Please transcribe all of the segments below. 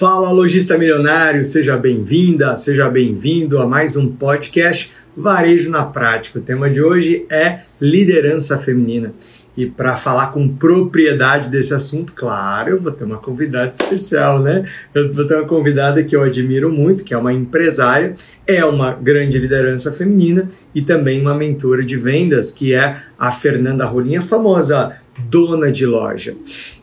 Fala, lojista milionário, seja bem-vinda, seja bem-vindo a mais um podcast Varejo na Prática. O tema de hoje é liderança feminina. E para falar com propriedade desse assunto, claro, eu vou ter uma convidada especial, né? Eu vou ter uma convidada que eu admiro muito, que é uma empresária, é uma grande liderança feminina e também uma mentora de vendas, que é a Fernanda Rolinha, famosa dona de loja.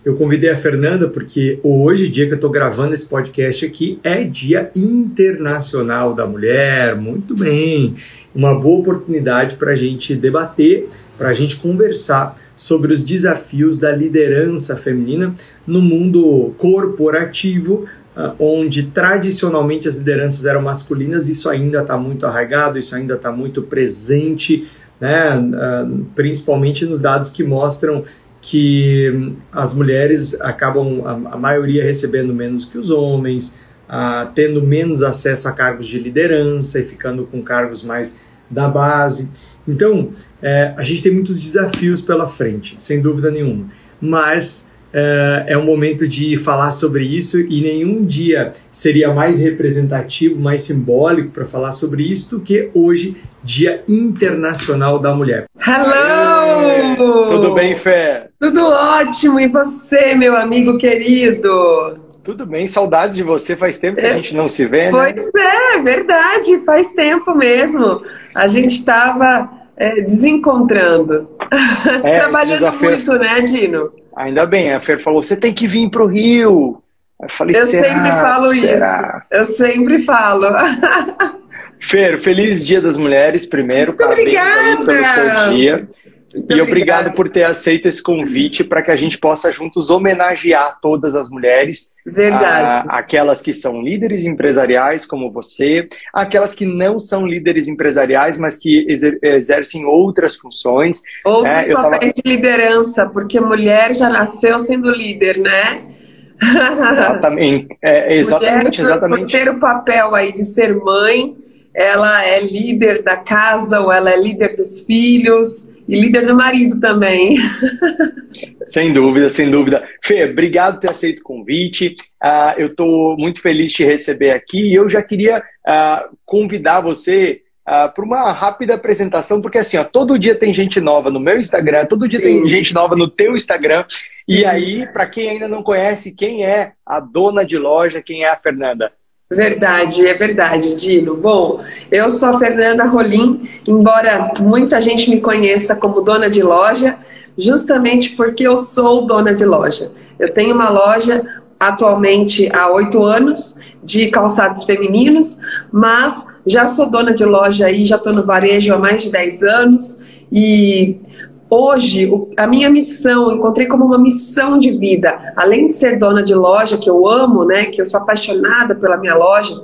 Eu convidei a Fernanda porque hoje, dia que eu estou gravando esse podcast aqui, é Dia Internacional da Mulher. Muito bem, uma boa oportunidade para a gente debater, para a gente conversar sobre os desafios da liderança feminina no mundo corporativo, ah, onde tradicionalmente as lideranças eram masculinas, isso ainda está muito arraigado, isso ainda está muito presente, né? Ah, principalmente nos dados que mostram que as mulheres acabam, a, maioria, recebendo menos que os homens, uh, tendo menos acesso a cargos de liderança e ficando com cargos mais da base. Então, é, a gente tem muitos desafios pela frente, sem dúvida nenhuma. Mas é, é um momento de falar sobre isso e nenhum dia seria mais representativo, mais simbólico para falar sobre isso do que hoje, Dia Internacional da Mulher. Hello! Tudo bem, Fé? Tudo ótimo! E você, meu amigo querido? Tudo bem, saudades de você, faz tempo que a é. gente não se vê, né? Pois é, verdade, faz tempo mesmo. A gente estava é, desencontrando. É, Trabalhando muito, né, Dino? Ainda bem, a Fer falou, você tem que vir para o Rio. Eu falei, eu sempre falo será? isso. Eu sempre falo. Fer, feliz Dia das Mulheres, primeiro. Muito Parabéns obrigada. pelo seu dia. Muito e obrigada. obrigado por ter aceito esse convite para que a gente possa juntos homenagear todas as mulheres. Verdade. A, aquelas que são líderes empresariais, como você, aquelas que não são líderes empresariais, mas que exer exercem outras funções. Outros é, papéis tava... de liderança, porque mulher já nasceu sendo líder, né? Exatamente, é, exatamente, mulher, exatamente. Por ter o papel aí de ser mãe, ela é líder da casa ou ela é líder dos filhos e líder do marido também. Sem dúvida, sem dúvida. Fê, obrigado por ter aceito o convite. Uh, eu estou muito feliz de te receber aqui e eu já queria uh, convidar você uh, para uma rápida apresentação, porque assim, ó, todo dia tem gente nova no meu Instagram, todo dia Sim. tem gente nova no teu Instagram. E Sim. aí, para quem ainda não conhece, quem é a dona de loja, quem é a Fernanda? Verdade, é verdade, Dino. Bom, eu sou a Fernanda Rolim, embora muita gente me conheça como dona de loja, justamente porque eu sou dona de loja. Eu tenho uma loja atualmente há oito anos de calçados femininos, mas já sou dona de loja aí, já estou no varejo há mais de dez anos e Hoje, a minha missão, encontrei como uma missão de vida, além de ser dona de loja, que eu amo, né, que eu sou apaixonada pela minha loja,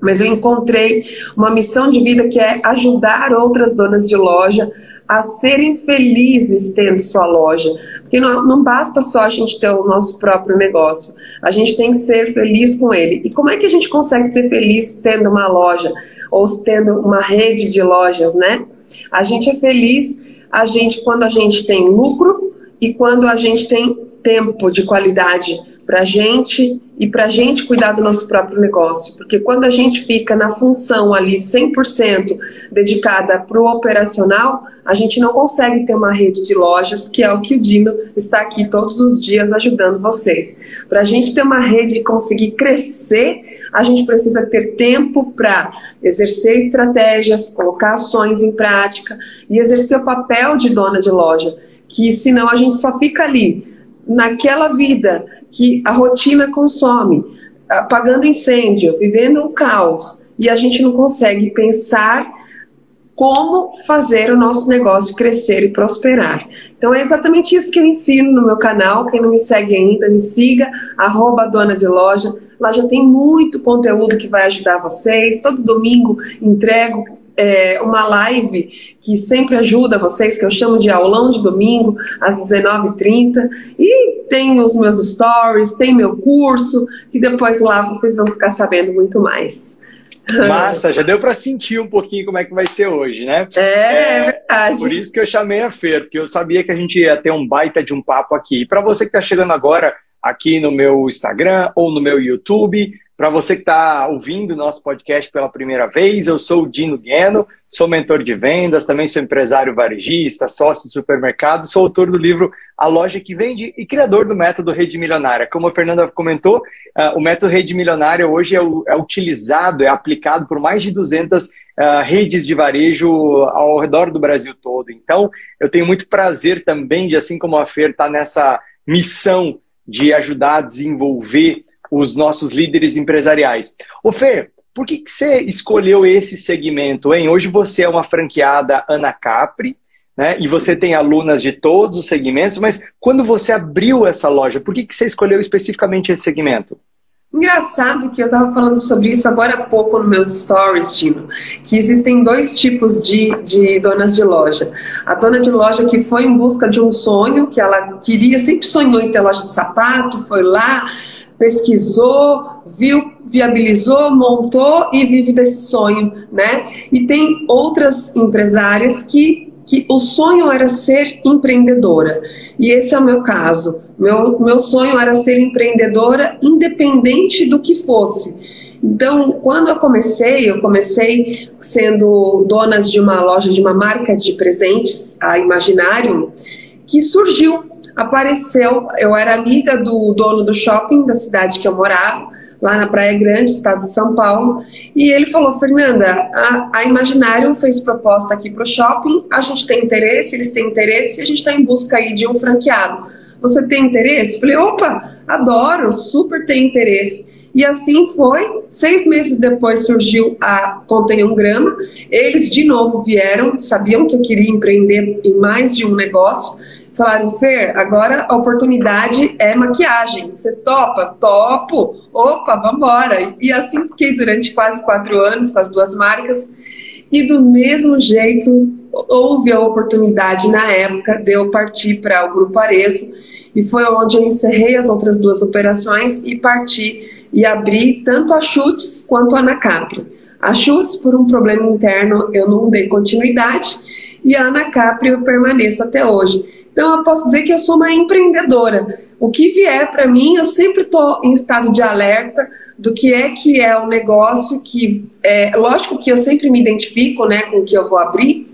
mas eu encontrei uma missão de vida que é ajudar outras donas de loja a serem felizes tendo sua loja. Porque não, não basta só a gente ter o nosso próprio negócio, a gente tem que ser feliz com ele. E como é que a gente consegue ser feliz tendo uma loja ou tendo uma rede de lojas, né? A gente é feliz a gente quando a gente tem lucro e quando a gente tem tempo de qualidade para a gente e para a gente cuidar do nosso próprio negócio. Porque quando a gente fica na função ali 100% dedicada para o operacional, a gente não consegue ter uma rede de lojas, que é o que o Dino está aqui todos os dias ajudando vocês. Para a gente ter uma rede e conseguir crescer, a gente precisa ter tempo para exercer estratégias, colocar ações em prática e exercer o papel de dona de loja, que senão a gente só fica ali naquela vida que a rotina consome, apagando incêndio, vivendo o caos, e a gente não consegue pensar como fazer o nosso negócio crescer e prosperar. Então é exatamente isso que eu ensino no meu canal. Quem não me segue ainda, me siga, arroba dona de loja. Lá já tem muito conteúdo que vai ajudar vocês. Todo domingo entrego é, uma live que sempre ajuda vocês, que eu chamo de aulão de domingo, às 19h30. E tem os meus stories, tem meu curso, que depois lá vocês vão ficar sabendo muito mais. Massa, já deu para sentir um pouquinho como é que vai ser hoje, né? É, é, verdade. Por isso que eu chamei a Fer, porque eu sabia que a gente ia ter um baita de um papo aqui. E para você que está chegando agora, aqui no meu Instagram ou no meu YouTube. Para você que está ouvindo nosso podcast pela primeira vez, eu sou o Dino Gueno, sou mentor de vendas, também sou empresário varejista, sócio de supermercado, sou autor do livro A Loja que Vende e criador do método Rede Milionária. Como a Fernanda comentou, uh, o método Rede Milionária hoje é, é, utilizado, é aplicado por mais de 200 uh, ah, redes de varejo ao redor do Brasil todo. Então, eu tenho muito prazer também de, assim como a Fer, estar tá nessa missão de ajudar a desenvolver os nossos líderes empresariais. Ô Fê, por que, que você escolheu esse segmento, hein? Hoje você é uma franqueada Ana Capri, né? E você tem alunas de todos os segmentos, mas quando você abriu essa loja, por que, que você escolheu especificamente esse segmento? Engraçado que eu estava falando sobre isso agora há pouco nos meus stories, Tino, que existem dois tipos de, de donas de loja. A dona de loja que foi em busca de um sonho, que ela queria, sempre sonhou em ter loja de sapato, foi lá, pesquisou, viu, viabilizou, montou e vive desse sonho, né? E tem outras empresárias que, que o sonho era ser empreendedora. E esse é o meu caso. Meu, meu sonho era ser empreendedora independente do que fosse. Então, quando eu comecei, eu comecei sendo dona de uma loja, de uma marca de presentes, a Imaginário, que surgiu apareceu. Eu era amiga do dono do shopping da cidade que eu morava, lá na Praia Grande, estado de São Paulo, e ele falou: Fernanda, a, a Imaginário fez proposta aqui para o shopping, a gente tem interesse, eles têm interesse, e a gente está em busca aí de um franqueado. Você tem interesse? Falei: opa, adoro, super tem interesse. E assim foi. Seis meses depois surgiu a Contém um Grama. Eles de novo vieram, sabiam que eu queria empreender em mais de um negócio Falaram, Fer, agora a oportunidade é maquiagem. Você topa? Topo. Opa, vambora. E assim fiquei durante quase quatro anos com as duas marcas. E do mesmo jeito, houve a oportunidade na época de eu partir para o Grupo Arezo. E foi onde eu encerrei as outras duas operações e parti e abri tanto a Chutes quanto a Anacapri. A Chutes, por um problema interno, eu não dei continuidade. E a Anacapri eu permaneço até hoje. Então, eu posso dizer que eu sou uma empreendedora. O que vier para mim, eu sempre estou em estado de alerta do que é que é o negócio que é lógico que eu sempre me identifico, né, com o que eu vou abrir.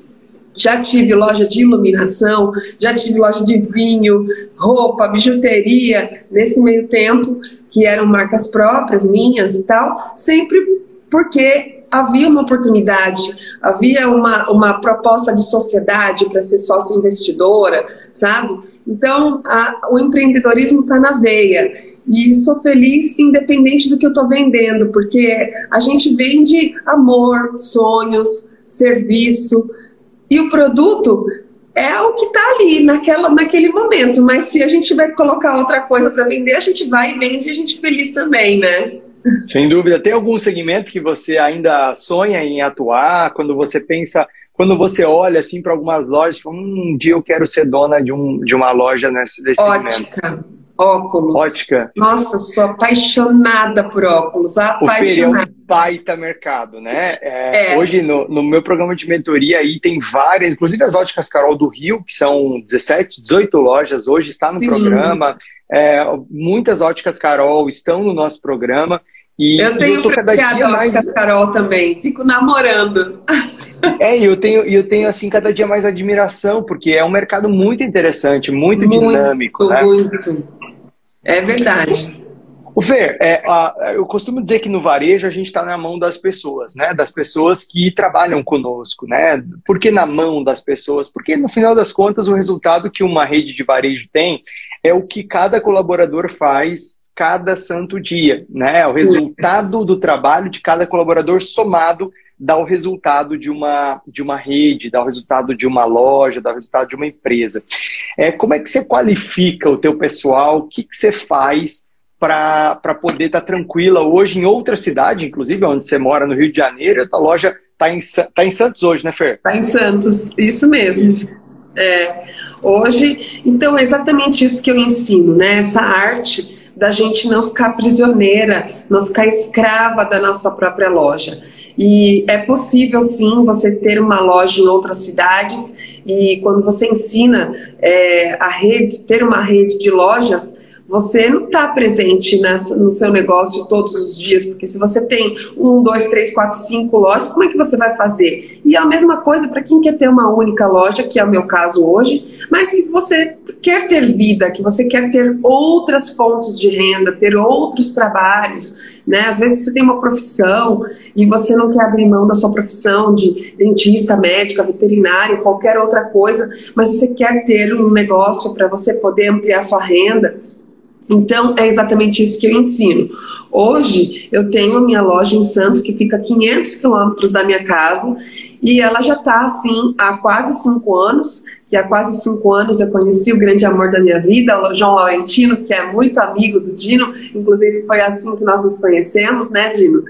Já tive loja de iluminação, já tive loja de vinho, roupa, bijuteria, nesse meio tempo, que eram marcas próprias minhas e tal, sempre porque havia uma oportunidade, havia uma, uma proposta de sociedade para ser sócio investidora, sabe? Então, a, o empreendedorismo está na veia. E sou feliz independente do que eu estou vendendo, porque a gente vende amor, sonhos, serviço, e o produto é o que está ali naquela, naquele momento. Mas se a gente vai colocar outra coisa para vender, a gente vai e vende e a gente é feliz também, né? Sem dúvida. Tem algum segmento que você ainda sonha em atuar? Quando você pensa, quando você olha assim para algumas lojas, fala, hum, um dia eu quero ser dona de, um, de uma loja nesse desse Ótica. Segmento. Óculos. Ótica. Nossa, sou apaixonada por óculos. Apaixonada. O é um baita mercado, né? É, é. Hoje, no, no, meu programa de mentoria, aí tem várias, inclusive as óticas Carol do Rio, que são 17, 18 lojas, hoje está no Sim. programa. É, muitas óticas Carol estão no nosso programa. E eu tenho eu tô cada dia mais Carol também, fico namorando. É, e eu tenho, eu tenho assim cada dia mais admiração, porque é um mercado muito interessante, muito, muito dinâmico. Né? Muito. É verdade. O Fer, é, a, eu costumo dizer que no varejo a gente está na mão das pessoas, né? Das pessoas que trabalham conosco, né? Por que na mão das pessoas? Porque no final das contas o resultado que uma rede de varejo tem é o que cada colaborador faz cada santo dia, né? É o resultado do trabalho de cada colaborador somado dá o resultado de uma, de uma rede, dá o resultado de uma loja, dá o resultado de uma empresa. É, como é que você qualifica o teu pessoal? O que, que você faz para poder estar tá tranquila hoje em outra cidade, inclusive onde você mora, no Rio de Janeiro, a tua loja está em, tá em Santos hoje, né, Fer? Está em Santos, isso mesmo. Isso. É, hoje, então é exatamente isso que eu ensino, né? Essa arte da gente não ficar prisioneira, não ficar escrava da nossa própria loja. E é possível sim você ter uma loja em outras cidades e quando você ensina é, a rede, ter uma rede de lojas, você não está presente nessa, no seu negócio todos os dias, porque se você tem um, dois, três, quatro, cinco lojas, como é que você vai fazer? E é a mesma coisa para quem quer ter uma única loja, que é o meu caso hoje, mas que você quer ter vida, que você quer ter outras fontes de renda, ter outros trabalhos, né? Às vezes você tem uma profissão e você não quer abrir mão da sua profissão de dentista, médica, veterinário, qualquer outra coisa, mas você quer ter um negócio para você poder ampliar sua renda. Então, é exatamente isso que eu ensino. Hoje, eu tenho minha loja em Santos, que fica a 500 quilômetros da minha casa, e ela já está assim há quase cinco anos. E há quase cinco anos eu conheci o grande amor da minha vida, o João Laurentino, que é muito amigo do Dino. Inclusive, foi assim que nós nos conhecemos, né, Dino?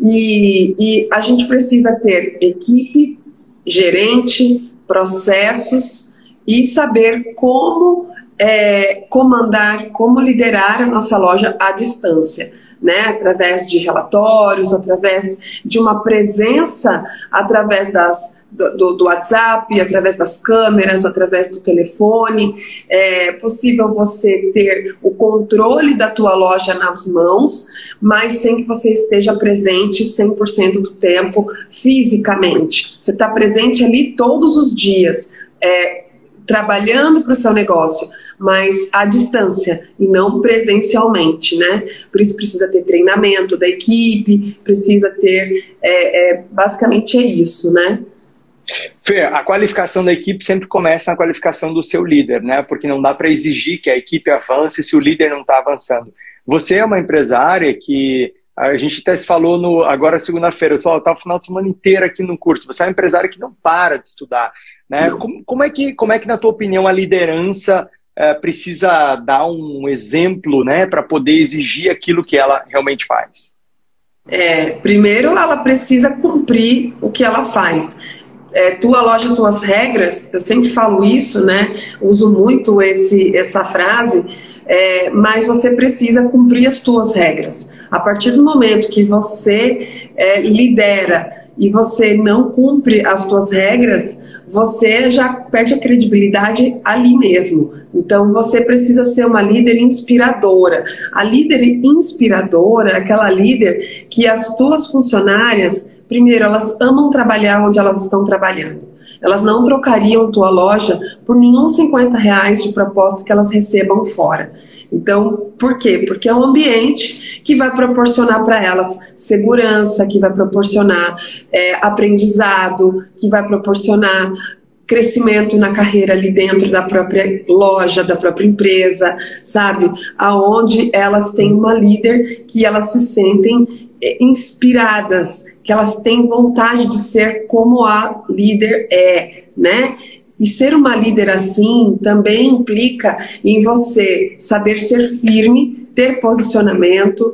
E, e a gente precisa ter equipe, gerente, processos e saber como é, comandar, como liderar a nossa loja à distância. Né, através de relatórios, através de uma presença, através das, do, do, WhatsApp, através das câmeras, através do telefone. É possível você ter o controle da tua loja nas mãos, mas sem que você esteja presente 100% do tempo fisicamente. Você está presente ali todos os dias. É, trabalhando para o seu negócio, mas à distância e não presencialmente, né? Por isso precisa ter treinamento da equipe, precisa ter, é, é, basicamente é isso, né? Fê, a qualificação da equipe sempre começa na qualificação do seu líder, né? Porque não dá para exigir que a equipe avance se o líder não está avançando. Você é uma empresária que a gente até se falou no, agora segunda-feira, eu falei, tá o final de semana inteiro aqui no curso. Você é uma empresária que não para de estudar. Né? Como, como, é que, como é que, na tua opinião, a liderança é, precisa dar um exemplo né, para poder exigir aquilo que ela realmente faz? É, primeiro, ela precisa cumprir o que ela faz. É, tua loja, tuas regras, eu sempre falo isso, né? Uso muito esse, essa frase, é, mas você precisa cumprir as tuas regras. A partir do momento que você é, lidera e você não cumpre as tuas regras, você já perde a credibilidade ali mesmo. Então você precisa ser uma líder inspiradora. A líder inspiradora aquela líder que as tuas funcionárias, primeiro, elas amam trabalhar onde elas estão trabalhando. Elas não trocariam tua loja por nenhum 50 reais de propósito que elas recebam fora. Então, por quê? Porque é um ambiente que vai proporcionar para elas segurança, que vai proporcionar é, aprendizado, que vai proporcionar crescimento na carreira ali dentro da própria loja, da própria empresa, sabe? Aonde elas têm uma líder que elas se sentem é, inspiradas, que elas têm vontade de ser como a líder é, né? E ser uma líder assim também implica em você saber ser firme, ter posicionamento,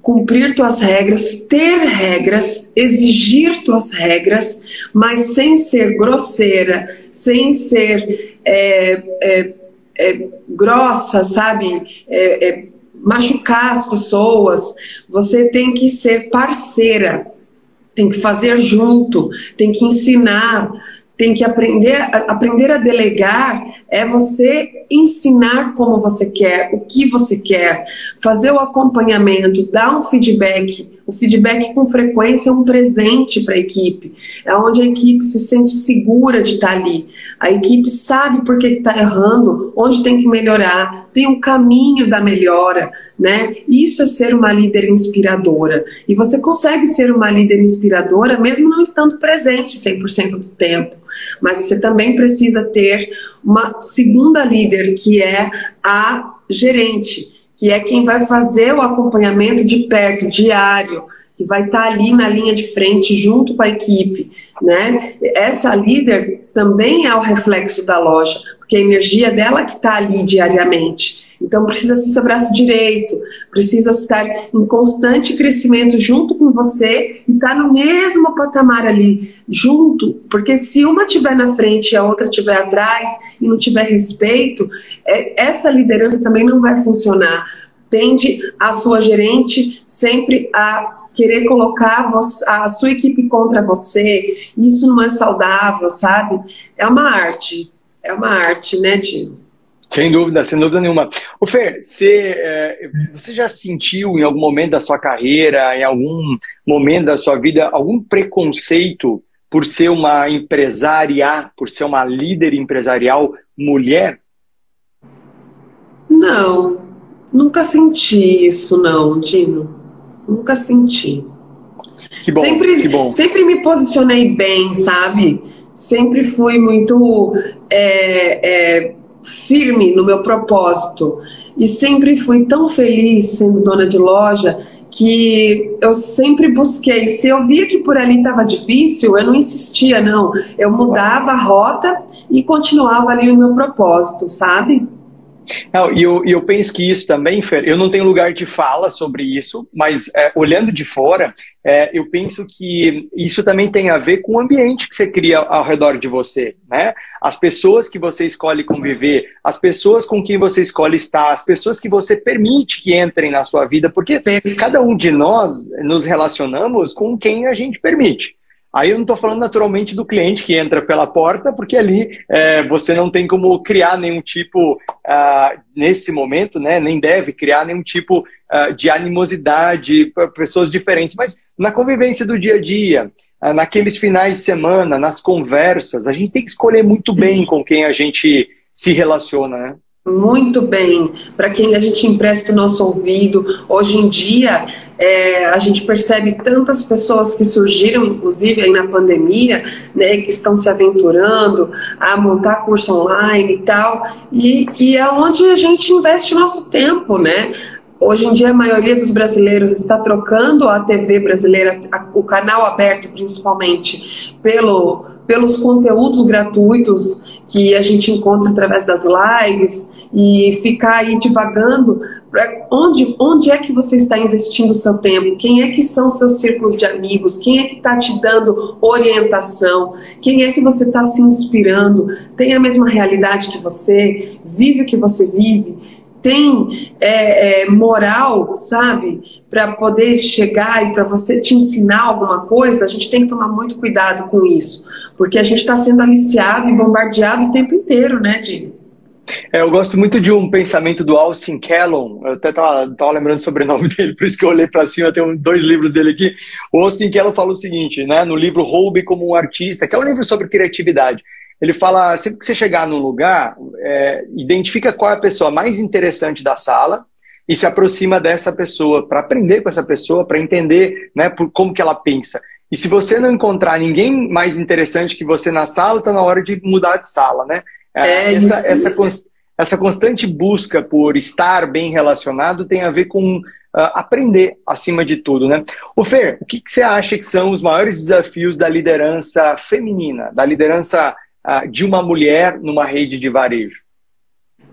cumprir tuas regras, ter regras, exigir tuas regras, mas sem ser grosseira, sem ser é, é, é, grossa, sabe? É, é, machucar as pessoas. Você tem que ser parceira, tem que fazer junto, tem que ensinar tem que aprender, aprender a delegar é você ensinar como você quer, o que você quer, fazer o acompanhamento, dar um feedback. O feedback com frequência é um presente para a equipe, é onde a equipe se sente segura de estar tá ali. A equipe sabe por que está errando, onde tem que melhorar, tem um caminho da melhora, né? Isso é ser uma líder inspiradora. E você consegue ser uma líder inspiradora mesmo não estando presente 100% do tempo. Mas você também precisa ter uma segunda líder, que é a gerente, que é quem vai fazer o acompanhamento de perto, diário, que vai estar ali na linha de frente junto com a equipe, né? Essa líder também é o reflexo da loja, porque a energia dela que está ali diariamente. Então precisa ser seu braço direito, precisa estar em constante crescimento junto com você e estar tá no mesmo patamar ali, junto, porque se uma estiver na frente e a outra estiver atrás e não tiver respeito, é, essa liderança também não vai funcionar. Tende a sua gerente sempre a querer colocar a sua equipe contra você, isso não é saudável, sabe? É uma arte, é uma arte, né, Dino? Sem dúvida, sem dúvida nenhuma. O Fer, você, é, você já sentiu em algum momento da sua carreira, em algum momento da sua vida, algum preconceito por ser uma empresária, por ser uma líder empresarial mulher? Não, nunca senti isso, não, Dino. Nunca senti. Que bom, sempre, que bom. Sempre me posicionei bem, sabe? Sempre fui muito é, é, firme no meu propósito. E sempre fui tão feliz sendo dona de loja que eu sempre busquei. Se eu via que por ali estava difícil, eu não insistia, não. Eu mudava a rota e continuava ali no meu propósito, sabe? E eu, eu penso que isso também, Fer, eu não tenho lugar de fala sobre isso, mas é, olhando de fora, é, eu penso que isso também tem a ver com o ambiente que você cria ao redor de você, né? As pessoas que você escolhe conviver, as pessoas com quem você escolhe estar, as pessoas que você permite que entrem na sua vida, porque cada um de nós nos relacionamos com quem a gente permite. Aí eu não estou falando naturalmente do cliente que entra pela porta, porque ali é, você não tem como criar nenhum tipo, uh, nesse momento, né, nem deve criar nenhum tipo uh, de animosidade para pessoas diferentes. Mas na convivência do dia a dia, uh, naqueles finais de semana, nas conversas, a gente tem que escolher muito bem com quem a gente se relaciona, né? Muito bem, para quem a gente empresta o nosso ouvido. Hoje em dia, é, a gente percebe tantas pessoas que surgiram, inclusive aí na pandemia, né, que estão se aventurando a montar curso online e tal, e, e é onde a gente investe nosso tempo, né? Hoje em dia, a maioria dos brasileiros está trocando a TV brasileira, o canal aberto principalmente, pelo, pelos conteúdos gratuitos que a gente encontra através das lives e ficar aí divagando onde, onde é que você está investindo o seu tempo, quem é que são seus círculos de amigos, quem é que está te dando orientação, quem é que você está se inspirando, tem a mesma realidade que você, vive o que você vive, tem é, é, moral, sabe, para poder chegar e para você te ensinar alguma coisa, a gente tem que tomar muito cuidado com isso, porque a gente está sendo aliciado e bombardeado o tempo inteiro, né, Dini? É, eu gosto muito de um pensamento do Austin Kellon, eu até estava lembrando sobre o sobrenome dele, por isso que eu olhei para cima, tem dois livros dele aqui. O Austin Kellon fala o seguinte, né, no livro Roube como um Artista, que é um livro sobre criatividade. Ele fala, sempre que você chegar num lugar, é, identifica qual é a pessoa mais interessante da sala e se aproxima dessa pessoa, para aprender com essa pessoa, para entender né, por, como que ela pensa. E se você não encontrar ninguém mais interessante que você na sala, está na hora de mudar de sala, né? É, essa, essa, essa, constante busca por estar bem relacionado tem a ver com uh, aprender acima de tudo, né? O Fer, o que, que, você acha que são os maiores desafios da liderança feminina, da liderança uh, de uma mulher numa rede de varejo?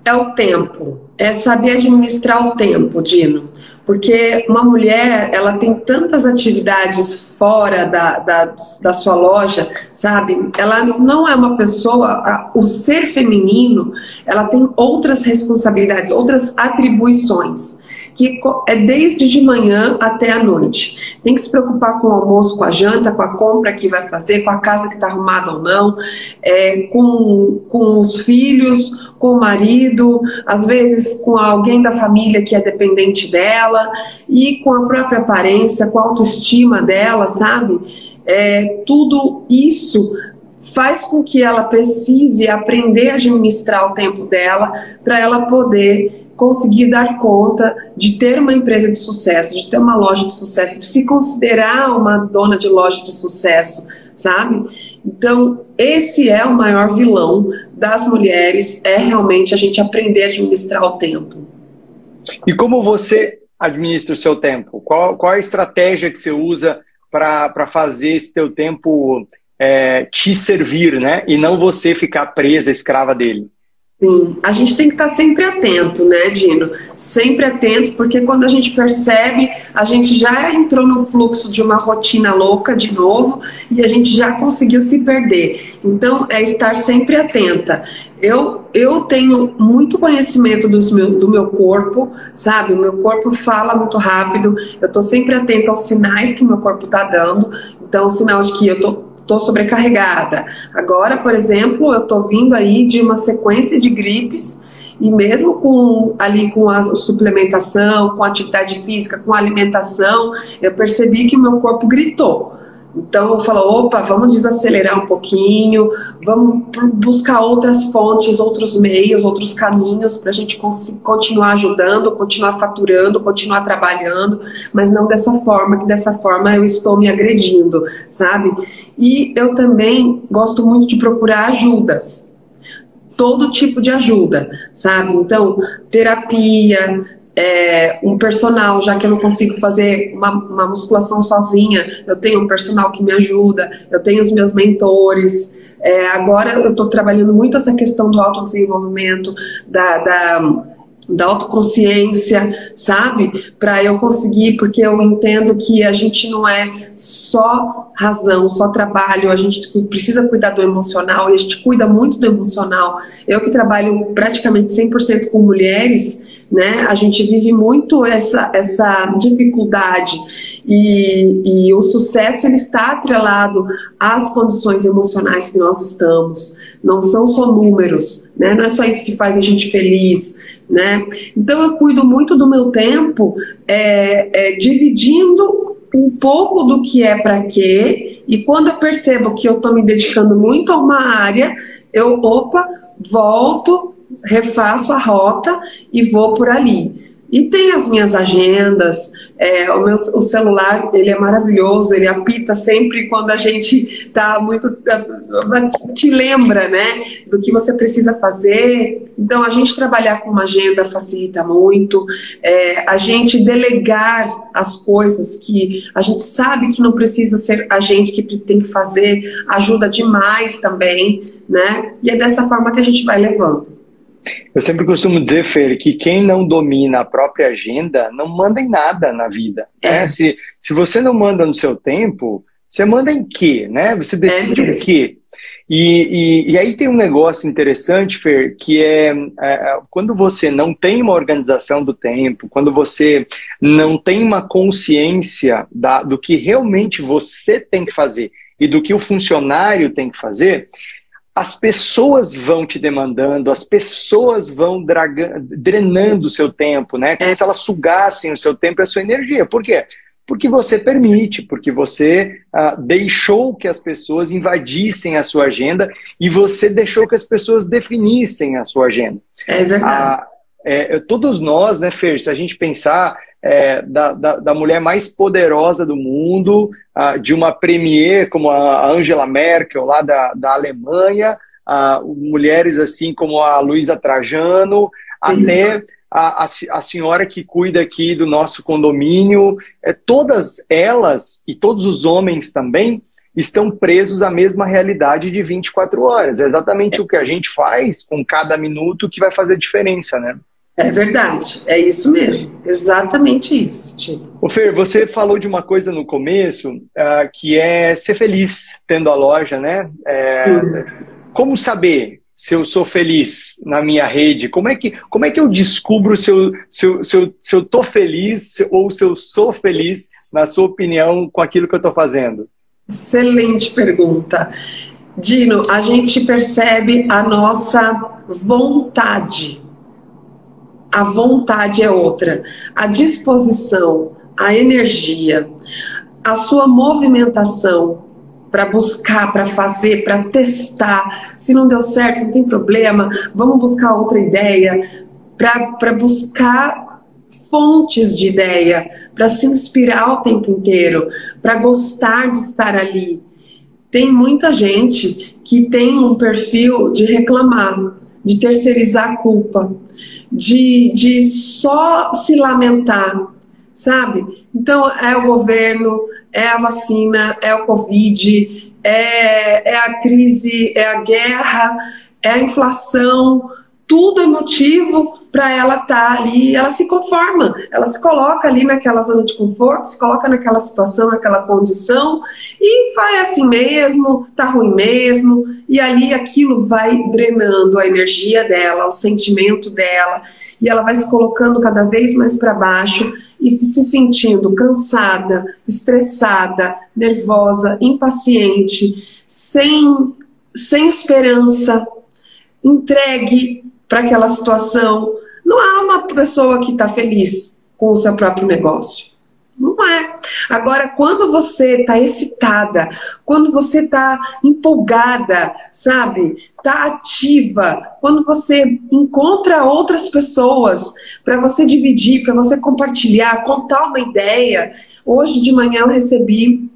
É o tempo, é saber administrar o tempo, Dino. Porque uma mulher, ela tem tantas atividades fora da, da, da sua loja, sabe? Ela não é uma pessoa, a, o ser feminino, ela tem outras responsabilidades, outras atribuições que é desde de manhã até a noite. Tem que se preocupar com o almoço, com a janta, com a compra que vai fazer, com a casa que está arrumada ou não, é, com, com os filhos, com o marido, às vezes com alguém da família que é dependente dela, e com a própria aparência, com a autoestima dela, sabe? É, tudo isso faz com que ela precise aprender a administrar o tempo dela para ela poder conseguir dar conta de ter uma empresa de sucesso, de ter uma loja de sucesso, de se considerar uma dona de loja de sucesso, sabe? Então, esse é o maior vilão das mulheres, é realmente a gente aprender a administrar o tempo. E como você administra o seu tempo? Qual, qual a estratégia que você usa para fazer esse teu tempo é, te servir, né? E não você ficar presa, escrava dele? Sim, a gente tem que estar sempre atento, né, Dino? Sempre atento, porque quando a gente percebe, a gente já entrou no fluxo de uma rotina louca de novo e a gente já conseguiu se perder. Então, é estar sempre atenta. Eu, eu tenho muito conhecimento dos meu, do meu corpo, sabe? O meu corpo fala muito rápido, eu estou sempre atenta aos sinais que meu corpo está dando. Então, sinal de que eu estou estou sobrecarregada. Agora, por exemplo, eu estou vindo aí de uma sequência de gripes E mesmo com ali com a suplementação, com a atividade física, com a alimentação, eu percebi que o meu corpo gritou. Então eu falo, opa, vamos desacelerar um pouquinho, vamos buscar outras fontes, outros meios, outros caminhos para a gente continuar ajudando, continuar faturando, continuar trabalhando, mas não dessa forma, que dessa forma eu estou me agredindo, sabe? E eu também gosto muito de procurar ajudas. Todo tipo de ajuda, sabe? Então, terapia, é, um personal, já que eu não consigo fazer uma, uma, musculação sozinha, eu tenho um personal que me ajuda, eu tenho os meus mentores. É, agora eu estou trabalhando muito essa questão do autodesenvolvimento, da, da da autoconsciência, sabe? Para eu conseguir, porque eu entendo que a gente não é só razão, só trabalho, a gente precisa cuidar do emocional e a gente cuida muito do emocional. Eu que trabalho praticamente 100% com mulheres, né? A gente vive muito essa, essa dificuldade e, e o sucesso ele está atrelado às condições emocionais que nós estamos. Não são só números, né? Não é só isso que faz a gente feliz né? Então eu cuido muito do meu tempo é, é, dividindo um pouco do que é para quê, e quando eu percebo que eu estou me dedicando muito a uma área, eu, opa, volto, refaço a rota e vou por ali. E tem as minhas agendas, é, o meu o celular ele é maravilhoso, ele apita sempre quando a gente está muito te lembra, né, do que você precisa fazer. Então a gente trabalhar com uma agenda facilita muito, é, a gente delegar as coisas que a gente sabe que não precisa ser a gente que tem que fazer ajuda demais também, né? E é dessa forma que a gente vai levando. Eu sempre costumo dizer, Fer, que quem não domina a própria agenda não manda em nada na vida. É. Né? Se, se você não manda no seu tempo, você manda em quê? Né? Você decide é o quê? E, e, e, aí tem um negócio interessante, Fer, que é, é, é, quando você não tem uma organização do tempo, quando você não tem uma consciência da, do que realmente você tem que fazer e do que o funcionário tem que fazer, as pessoas vão te demandando, as pessoas vão drenando o seu tempo, né? Como é. se elas sugassem o seu tempo e a sua energia. Por quê? Porque você permite, porque você uh, deixou que as pessoas invadissem a sua agenda e você deixou que as pessoas definissem a sua agenda. É verdade. Uh, é, todos nós, né, Fer, se a gente pensar é, da, da, da, mulher mais poderosa do mundo, uh, de uma premier como a Angela Merkel, lá da, da Alemanha, uh, mulheres assim como a Luísa Trajano, até a, a, a, senhora que cuida aqui do nosso condomínio, é, todas elas e todos os homens também estão presos à mesma realidade de 24 horas. É exatamente o que a gente faz com cada minuto que vai fazer diferença, né? É verdade, é isso mesmo, exatamente isso, Tio. O Fer, você falou de uma coisa no começo uh, que é ser feliz tendo a loja, né? É, como saber se eu sou feliz na minha rede? Como é que, como é que eu descubro se eu, se, eu, se, eu, se eu tô feliz ou se eu sou feliz, na sua opinião, com aquilo que eu estou fazendo? Excelente pergunta. Dino, a gente percebe a nossa vontade a vontade é outra, a disposição, a energia, a sua movimentação para buscar, para fazer, para testar. Se não deu certo, não tem problema, vamos buscar outra ideia, para buscar fontes de ideia, para se inspirar o tempo inteiro, para gostar de estar ali. Tem muita gente que tem um perfil de reclamar, de terceirizar a culpa, de, de só se lamentar, sabe? Então, é o governo, é a vacina, é o Covid, é, é a crise, é a guerra, é a inflação, tudo é motivo para ela estar tá ali, ela se conforma, ela se coloca ali naquela zona de conforto, se coloca naquela situação, naquela condição e vai assim mesmo, tá ruim mesmo, e ali aquilo vai drenando a energia dela, o sentimento dela, e ela vai se colocando cada vez mais para baixo e se sentindo cansada, estressada, nervosa, impaciente, sem, sem esperança, entregue para aquela situação. Não há uma pessoa que está feliz com o seu próprio negócio. Não é. Agora, quando você está excitada, quando você está empolgada, sabe? Está ativa, quando você encontra outras pessoas para você dividir, para você compartilhar, contar uma ideia. Hoje de manhã eu recebi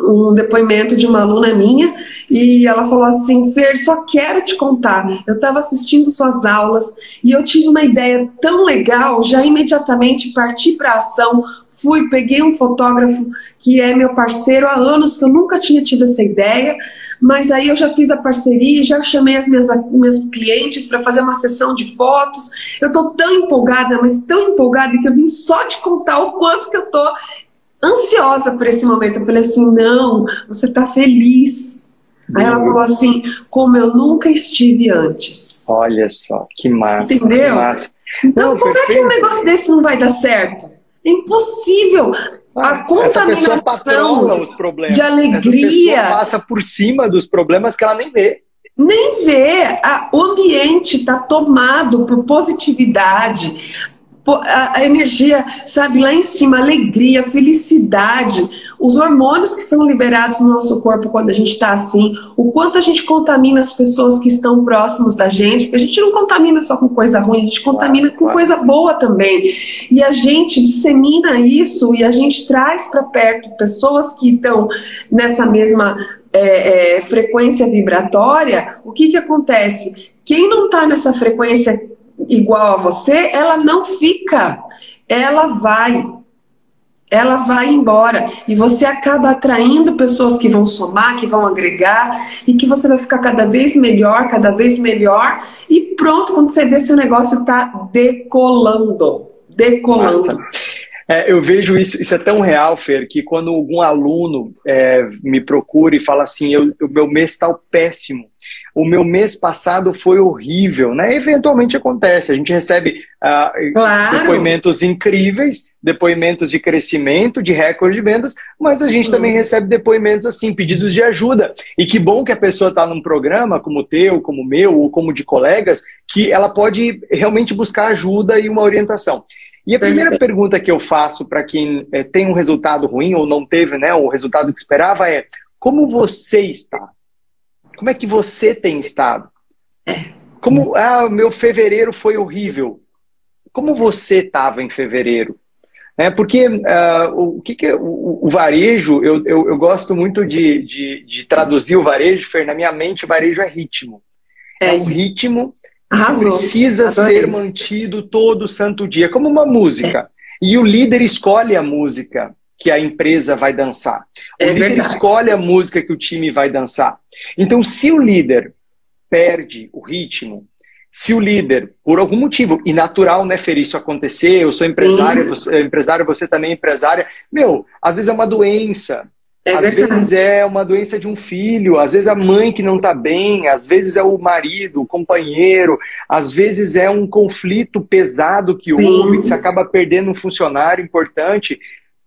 um depoimento de uma aluna minha e ela falou assim: Fer, só quero te contar. Eu estava assistindo suas aulas e eu tive uma ideia tão legal, já imediatamente parti para ação. Fui, peguei um fotógrafo que é meu parceiro há anos, que eu nunca tinha tido essa ideia, mas aí eu já fiz a parceria, já chamei as minhas, minhas clientes para fazer uma sessão de fotos. Eu estou tão empolgada, mas tão empolgada que eu vim só te contar o quanto que eu estou ansiosa por esse momento. Eu falei assim: não, você está feliz. Aí ela falou assim: como eu nunca estive antes. Olha só, que massa. Entendeu? Que massa. Então, não, como perfeito. é que um negócio desse não vai dar certo? É impossível. Ah, a contaminação de alegria. Essa passa por cima dos problemas que ela nem vê. Nem vê. o ambiente está tomado por positividade a, a, energia, sabe, lá em cima, alegria, felicidade, os hormônios que são liberados no nosso corpo quando a gente está assim, o quanto a gente contamina as pessoas que estão próximos da gente, porque a gente não contamina só com coisa ruim, a gente contamina com coisa boa também. E a gente dissemina isso e a gente traz para perto pessoas que estão nessa mesma é, é, frequência vibratória. O que, que acontece? Quem não está nessa frequência igual a você, ela não fica, ela vai. Ela vai embora. E você acaba atraindo pessoas que vão somar, que vão agregar e que você vai ficar cada vez melhor, cada vez melhor. E pronto, quando você vê seu negócio está decolando, decolando. É, eu vejo isso, isso é tão real, Fer, que quando algum aluno é, me procura e fala assim, o meu mês está péssimo, o meu mês passado foi horrível, né? Eventualmente acontece, a gente recebe uh, claro. depoimentos incríveis, depoimentos de crescimento, de recorde de vendas, mas a gente também recebe depoimentos assim, pedidos de ajuda. E que bom que a pessoa está num programa como o teu, como o meu, ou como de colegas, que ela pode realmente buscar ajuda e uma orientação. E a primeira pergunta que eu faço para quem é, tem um resultado ruim ou não teve né, o resultado que esperava é: como você está? Como é que você tem estado? Como, ah, meu fevereiro foi horrível. Como você estava em fevereiro? É, porque uh, o que, que o, o, varejo, eu, eu, eu gosto muito de, de, de, traduzir o varejo, Fer, na minha mente, o varejo é ritmo. É, é um ritmo que precisa Adorei. ser mantido todo santo dia, como uma música. E o líder escolhe a música que a empresa vai dançar. O é líder verdade. escolhe a música que o time vai dançar. Então, se o líder perde o ritmo, se o líder, por algum motivo, e natural, né, Fer, isso acontecer, eu sou empresária, você, empresário, você também é empresária, meu, às vezes é uma doença, é às vezes é uma doença de um filho, às vezes a mãe que não está bem, às vezes é o marido, o companheiro, às vezes é um conflito pesado que Sim. houve, que você acaba perdendo um funcionário importante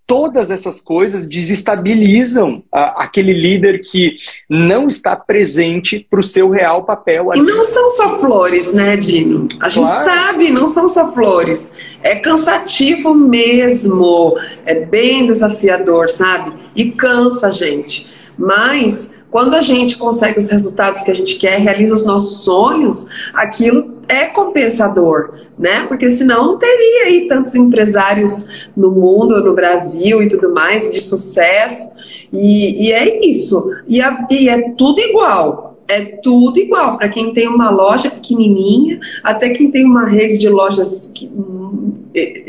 todas essas coisas desestabilizam a, aquele líder que não está presente para o seu real papel. Ali. E não são só flores, né, Dino? A gente claro. sabe, não são só flores. É cansativo mesmo, é bem desafiador, sabe? E cansa a gente. Mas quando a gente consegue os resultados que a gente quer, realiza os nossos sonhos, aquilo é compensador, né? Porque senão não teria aí tantos empresários no mundo, no Brasil e tudo mais, de sucesso. E, e é isso. E, a, e é tudo igual. É tudo igual. Para quem tem uma loja pequenininha, até quem tem uma rede de lojas que,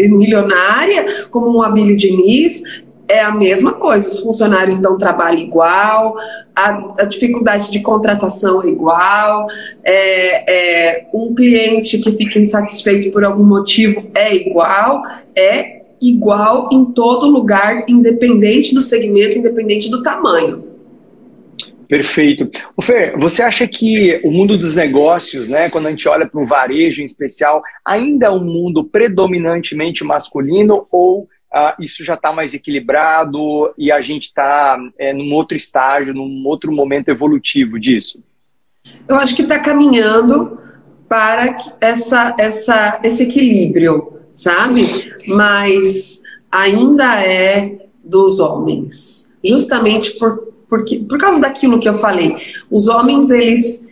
milionária, como um Abílio Diniz, é a mesma coisa, os funcionários dão trabalho igual, a, a dificuldade de contratação é igual, é, é, um cliente que fica insatisfeito por algum motivo é igual, é igual em todo lugar, independente do segmento, independente do tamanho. Perfeito. O Fer, você acha que o mundo dos negócios, né, quando a gente olha para um varejo em especial, ainda é um mundo predominantemente masculino ou uh, isso já está mais equilibrado e a gente está é, num outro estágio, num outro momento evolutivo disso? Eu acho que está caminhando para essa, essa, esse equilíbrio, sabe? Mas ainda é dos homens, justamente por, porque, por causa daquilo que eu falei. Os homens, eles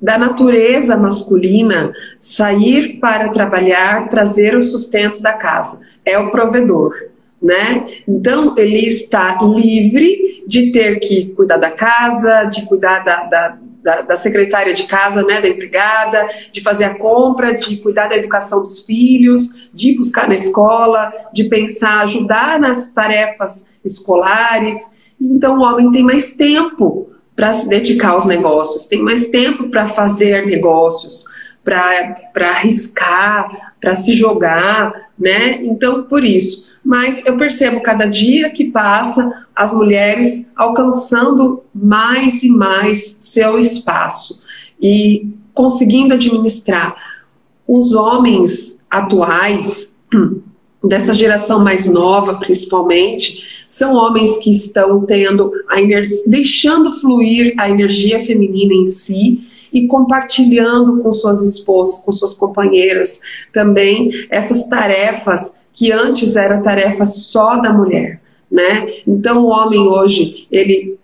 da natureza masculina sair para trabalhar, trazer o sustento da casa. É o provedor, né? Então ele está livre de ter que cuidar da casa, de cuidar da, da, da, da secretária de casa, né, da empregada, de fazer a compra, de cuidar da educação dos filhos, de buscar na escola, de pensar, ajudar nas tarefas escolares. Então o homem tem mais tempo para se dedicar aos negócios, tem mais tempo para fazer negócios, para arriscar, para se jogar, né? Então, por isso. Mas eu percebo cada dia que passa as mulheres alcançando mais e mais seu espaço e conseguindo administrar. Os homens atuais dessa geração mais nova, principalmente, são homens que estão tendo a energia, deixando fluir a energia feminina em si e compartilhando com suas esposas, com suas companheiras também essas tarefas que antes era tarefa só da mulher, né? Então o homem hoje, ele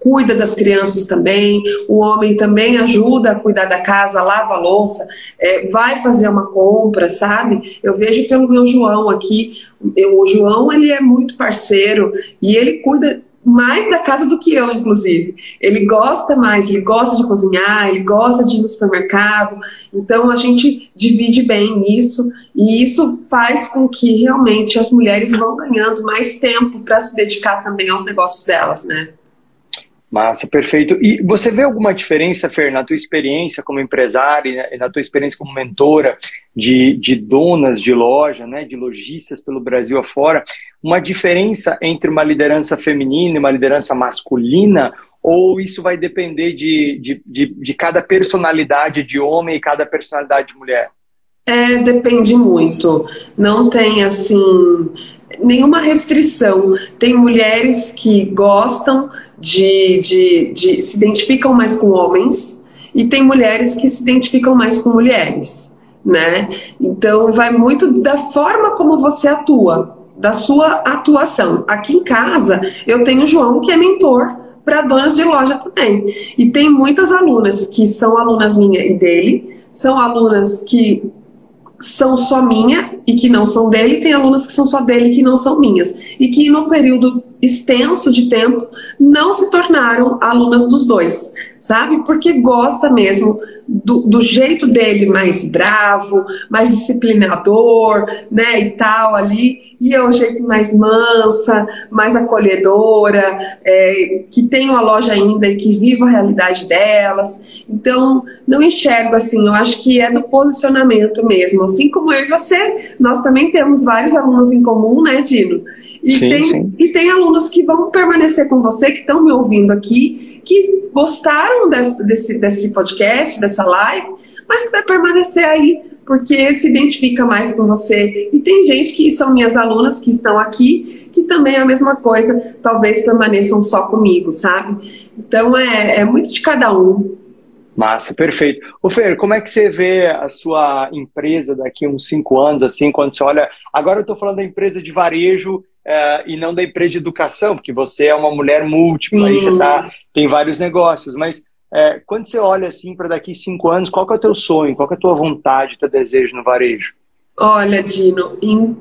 cuida das crianças também, o homem também ajuda a cuidar da casa, lava a louça, é, vai fazer uma compra, sabe? Eu vejo pelo meu João aqui, eu, o João ele é muito parceiro e ele cuida mais da casa do que eu, inclusive. Ele gosta mais, ele gosta de cozinhar, ele gosta de ir no supermercado. Então a gente divide bem isso e isso faz com que realmente as mulheres vão ganhando mais tempo para se dedicar também aos negócios delas, né? Massa, perfeito. E você vê alguma diferença, Fer, na tua experiência como empresária e na tua experiência como mentora de, de donas de loja, né, de lojistas pelo Brasil afora, uma diferença entre uma liderança feminina e uma liderança masculina? Ou isso vai depender de, de, de, de cada personalidade de homem e cada personalidade de mulher? É, depende muito. Não tem assim nenhuma restrição. Tem mulheres que gostam de, de, de se identificam mais com homens e tem mulheres que se identificam mais com mulheres, né? Então vai muito da forma como você atua, da sua atuação. Aqui em casa eu tenho o João que é mentor para donas de loja também. E tem muitas alunas que são alunas minha e dele, são alunas que são só minha e que não são dele, e tem alunas que são só dele e que não são minhas. E que num período extenso de tempo não se tornaram alunas dos dois, sabe? Porque gosta mesmo do, do jeito dele mais bravo, mais disciplinador, né? E tal ali e é o jeito mais mansa, mais acolhedora, é, que tem uma loja ainda e que vive a realidade delas. Então, não enxergo assim, eu acho que é do posicionamento mesmo. Assim como eu e você, nós também temos vários alunos em comum, né, Dino? E, sim, tem, sim. e tem alunos que vão permanecer com você, que estão me ouvindo aqui, que gostaram desse, desse, desse podcast, dessa live, mas que vai permanecer aí porque se identifica mais com você. E tem gente que são minhas alunas que estão aqui, que também é a mesma coisa, talvez permaneçam só comigo, sabe? Então é, é muito de cada um. Massa, perfeito. O Fer, como é que você vê a sua empresa daqui uns cinco anos, assim, quando você olha. Agora eu estou falando da empresa de varejo é, e não da empresa de educação, porque você é uma mulher múltipla, aí você tá, tem vários negócios, mas é, quando você olha assim para daqui cinco anos, qual é o teu sonho? Qual é a tua vontade, teu desejo no varejo? Olha, Dino, em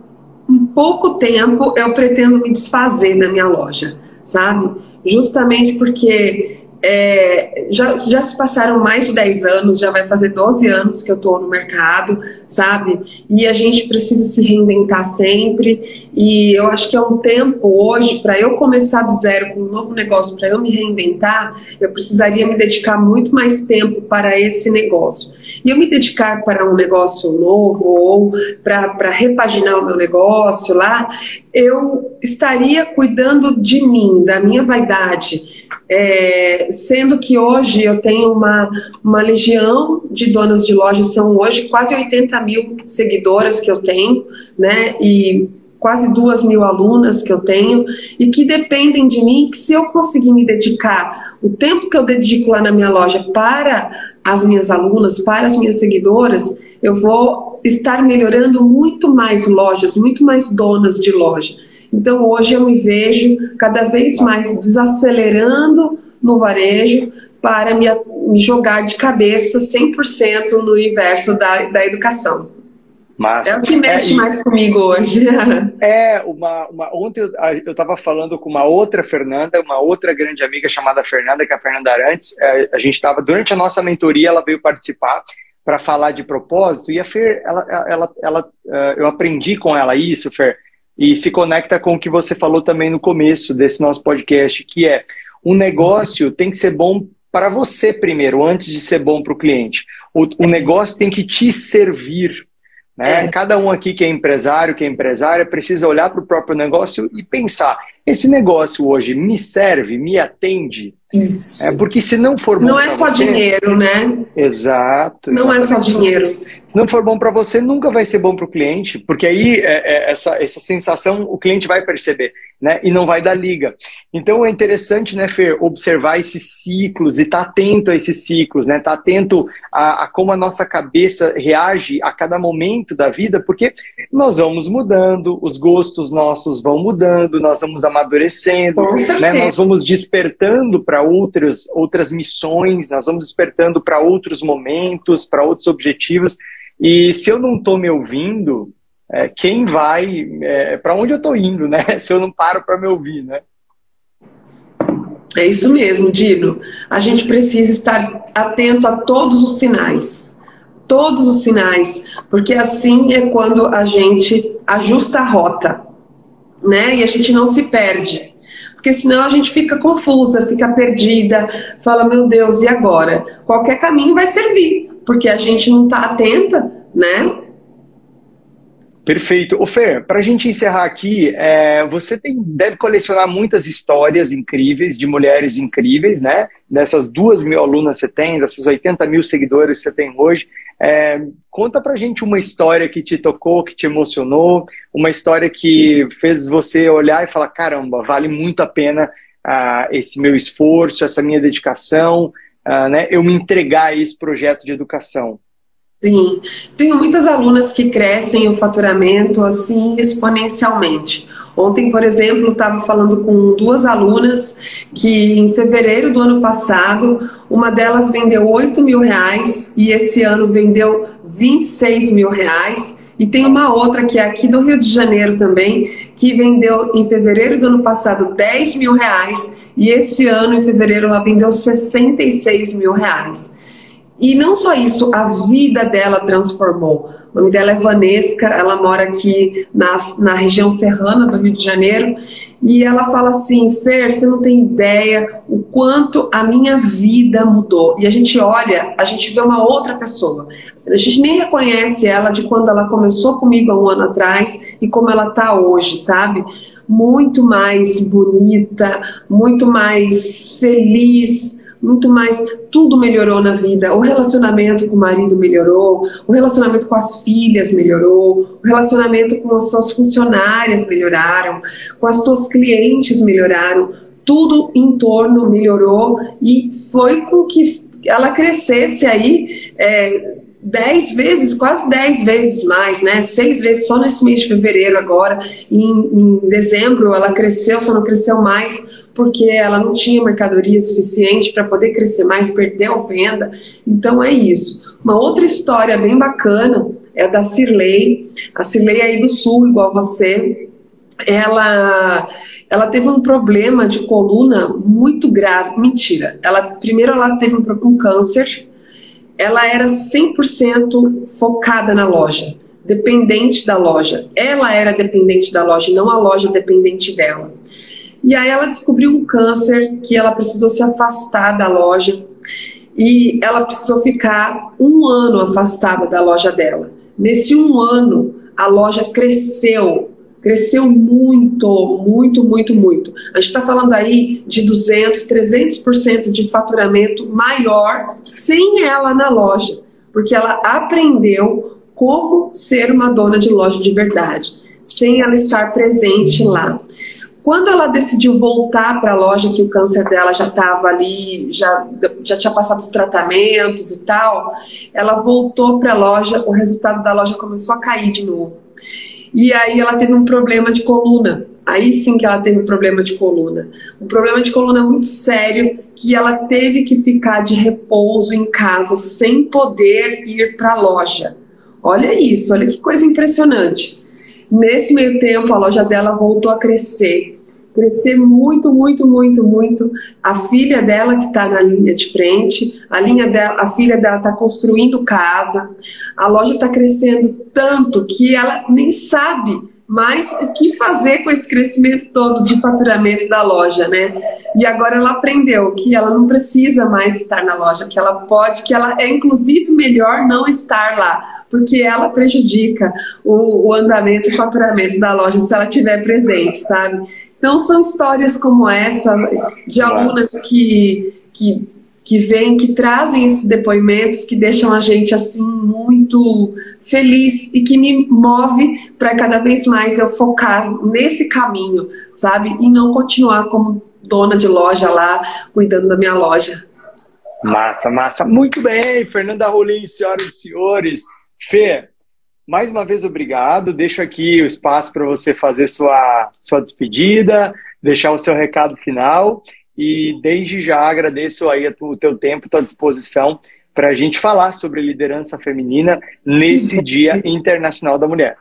pouco tempo eu pretendo me desfazer da minha loja, sabe? Justamente porque é, já, já se passaram mais de 10 anos, já vai fazer 12 anos que eu estou no mercado, sabe? E a gente precisa se reinventar sempre. E eu acho que é um tempo hoje, para eu começar do zero com um novo negócio, para eu me reinventar, eu precisaria me dedicar muito mais tempo para esse negócio. E eu me dedicar para um negócio novo ou para repaginar o meu negócio lá, eu estaria cuidando de mim, da minha vaidade é, sendo que hoje eu tenho uma, uma legião de donas de lojas, são hoje quase 80 mil seguidoras que eu tenho, né? E quase duas mil alunas que eu tenho e que dependem de mim, que se eu conseguir me dedicar o tempo que eu dedico lá na minha loja para as minhas alunas, para as minhas seguidoras, eu vou estar melhorando muito mais lojas, muito mais donas de loja. Então hoje eu me vejo cada vez mais desacelerando no varejo para me, me jogar de cabeça 100% no universo da, da educação. Massa. É o que mexe é, mais comigo hoje. é, uma, uma, ontem eu estava falando com uma outra Fernanda, uma outra grande amiga chamada Fernanda, que é a Fernanda Arantes. É, a gente estava, durante a nossa mentoria, ela veio participar para falar de propósito, e a Fer, ela, ela, ela, uh, eu aprendi com ela isso, Fer, e se conecta com o que você falou também no começo desse nosso podcast, que é um negócio tem que ser bom para você primeiro, antes de ser bom para o cliente. O negócio tem que te servir. Né? É. Cada um aqui que é empresário, que é empresária, precisa olhar para o próprio negócio e pensar: esse negócio hoje me serve, me atende? Isso. É, porque se não for bom. Não é só você... dinheiro, né? Exato. Não é só dinheiro. Se não for bom para você, nunca vai ser bom para o cliente, porque aí é, é, essa, essa sensação o cliente vai perceber né? E não vai dar liga. Então é interessante, né, Fer, observar esses ciclos e estar tá atento a esses ciclos, né? Estar tá atento a, a, como a nossa cabeça reage a cada momento da vida, porque nós vamos mudando, os gostos nossos vão mudando, nós vamos amadurecendo, né? Nós vamos despertando para outras outras missões, nós vamos despertando para outros momentos, para outros objetivos. E se eu não estou me ouvindo, é, quem vai, é, para onde eu estou indo, né? Se eu não paro para me ouvir, né? É isso mesmo, Dino. A gente precisa estar atento a todos os sinais. Todos os sinais, porque assim é quando a gente ajusta a rota, né? E a gente não se perde. Porque senão a gente fica confusa, fica perdida, fala, meu Deus, e agora? Qualquer caminho vai servir, porque a gente não está atenta, né? Perfeito. O Fer, para a gente encerrar aqui, é, você tem, deve colecionar muitas histórias incríveis de mulheres incríveis, né? Dessas duas mil alunas que você tem, dessas 80 mil seguidores que você tem hoje. É, conta para a gente uma história que te tocou, que te emocionou, uma história que fez você olhar e falar: caramba, vale muito a pena uh, esse meu esforço, essa minha dedicação, uh, né? Eu me entregar a esse projeto de educação. Sim, tenho muitas alunas que crescem o faturamento assim exponencialmente. Ontem, por exemplo, estava falando com duas alunas que em fevereiro do ano passado, uma delas vendeu 8 mil reais e esse ano vendeu 26 mil reais. E tem uma outra que é aqui do Rio de Janeiro também, que vendeu em fevereiro do ano passado 10 mil reais e esse ano, em fevereiro, ela vendeu 66 mil reais. E não só isso, a vida dela transformou. O nome dela é Vanesca, ela mora aqui na, na região serrana do Rio de Janeiro. E ela fala assim: Fer, você não tem ideia o quanto a minha vida mudou. E a gente olha, a gente vê uma outra pessoa. A gente nem reconhece ela de quando ela começou comigo há um ano atrás e como ela está hoje, sabe? Muito mais bonita, muito mais feliz, muito mais, tudo melhorou na vida. O relacionamento com o marido melhorou, o relacionamento com as filhas melhorou, o relacionamento com as suas funcionárias melhoraram, com as suas clientes melhoraram. Tudo em torno melhorou e foi com que ela crescesse aí é, dez vezes, quase dez vezes mais, né? Seis vezes só nesse mês de fevereiro agora. Em, em dezembro ela cresceu, só não cresceu mais porque ela não tinha mercadoria suficiente para poder crescer mais, perdeu venda. Então é isso. Uma outra história bem bacana é da Cirlei. A Cirlei é aí do sul, igual você. Ela ela teve um problema de coluna muito grave. Mentira. Ela primeiro ela teve um, um câncer. Ela era 100% focada na loja, dependente da loja. Ela era dependente da loja, não a loja dependente dela. E aí ela descobriu um câncer que ela precisou se afastar da loja e ela precisou ficar um ano afastada da loja dela. Nesse um ano, a loja cresceu, cresceu muito, muito, muito, muito. A gente está falando aí de 200, 300% de faturamento maior sem ela na loja, porque ela aprendeu como ser uma dona de loja de verdade, sem ela estar presente lá. Quando ela decidiu voltar para a loja, que o câncer dela já estava ali, já, já tinha passado os tratamentos e tal, ela voltou para a loja, o resultado da loja começou a cair de novo. E aí ela teve um problema de coluna. Aí sim que ela teve um problema de coluna. Um problema de coluna muito sério que ela teve que ficar de repouso em casa sem poder ir para a loja. Olha isso, olha que coisa impressionante. Nesse meio tempo, a loja dela voltou a crescer. Crescer muito, muito, muito, muito. A filha dela que está na linha de frente, a, linha dela, a filha dela está construindo casa. A loja está crescendo tanto que ela nem sabe mas o que fazer com esse crescimento todo de faturamento da loja, né? E agora ela aprendeu que ela não precisa mais estar na loja, que ela pode, que ela é inclusive melhor não estar lá, porque ela prejudica o, o andamento e faturamento da loja se ela estiver presente, sabe? Então são histórias como essa de alunas que, que que vêm, que trazem esses depoimentos que deixam a gente assim muito feliz e que me move para cada vez mais eu focar nesse caminho, sabe? E não continuar como dona de loja lá, cuidando da minha loja. Massa, massa. Muito bem, Fernanda Rolim, senhoras e senhores. Fê, mais uma vez obrigado. Deixo aqui o espaço para você fazer sua, sua despedida, deixar o seu recado final e desde já agradeço aí o teu tempo, tua disposição para a gente falar sobre liderança feminina nesse Dia Internacional da Mulher.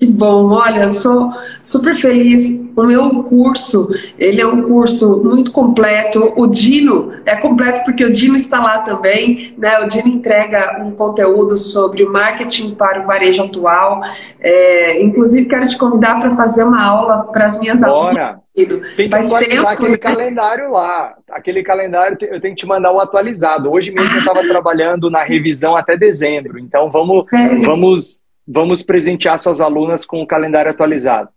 Que bom, olha, sou super feliz. O meu curso, ele é um curso muito completo. O Dino é completo porque o Dino está lá também, né? O Dino entrega um conteúdo sobre o marketing para o varejo atual. É, inclusive, quero te convidar para fazer uma aula para as minhas Bora. alunas. Tem que Faz atualizar tempo, aquele né? calendário lá. Aquele calendário eu tenho que te mandar o atualizado. Hoje mesmo eu estava trabalhando na revisão até dezembro. Então vamos, é. vamos vamos presentear suas alunas com o calendário atualizado.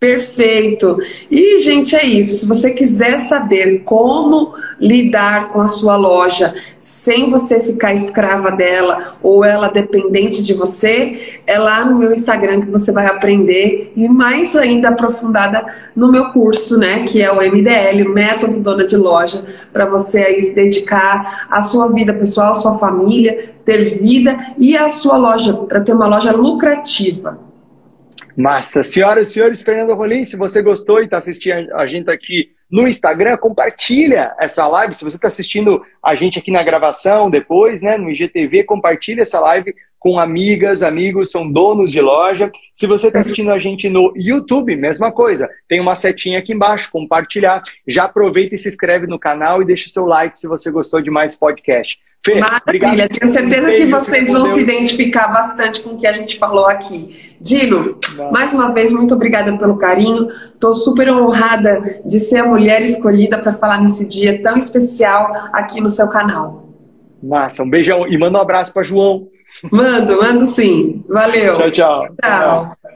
Perfeito. E, gente, é isso. Se você quiser saber como lidar com a sua loja sem você ficar escrava dela ou ela dependente de você, é lá no meu Instagram que você vai aprender e mais ainda aprofundada no meu curso, né, que é o MDL, o Método Dona de Loja, para você aí se dedicar à sua vida pessoal, à sua família, ter vida e à sua loja, para ter uma loja lucrativa. Massa. Senhoras e senhores, Fernando Rolim, se você gostou e está assistindo a gente aqui no Instagram, compartilha essa live. Se você está assistindo a gente aqui na gravação depois, né, no IGTV, compartilha essa live com amigas, amigos, são donos de loja. Se você está assistindo a gente no YouTube, mesma coisa. Tem uma setinha aqui embaixo, compartilhar. Já aproveita e se inscreve no canal e deixa seu like se você gostou de mais podcast. Fê, Maravilha, obrigado. tenho certeza que vocês vão se identificar bastante com o que a gente falou aqui. Dino, Não. mais uma vez, muito obrigada pelo carinho. Estou super honrada de ser a mulher escolhida para falar nesse dia tão especial aqui no seu canal. Massa, um beijão e manda um abraço para João. Mando, mando sim. Valeu. Tchau, tchau. Tchau. tchau.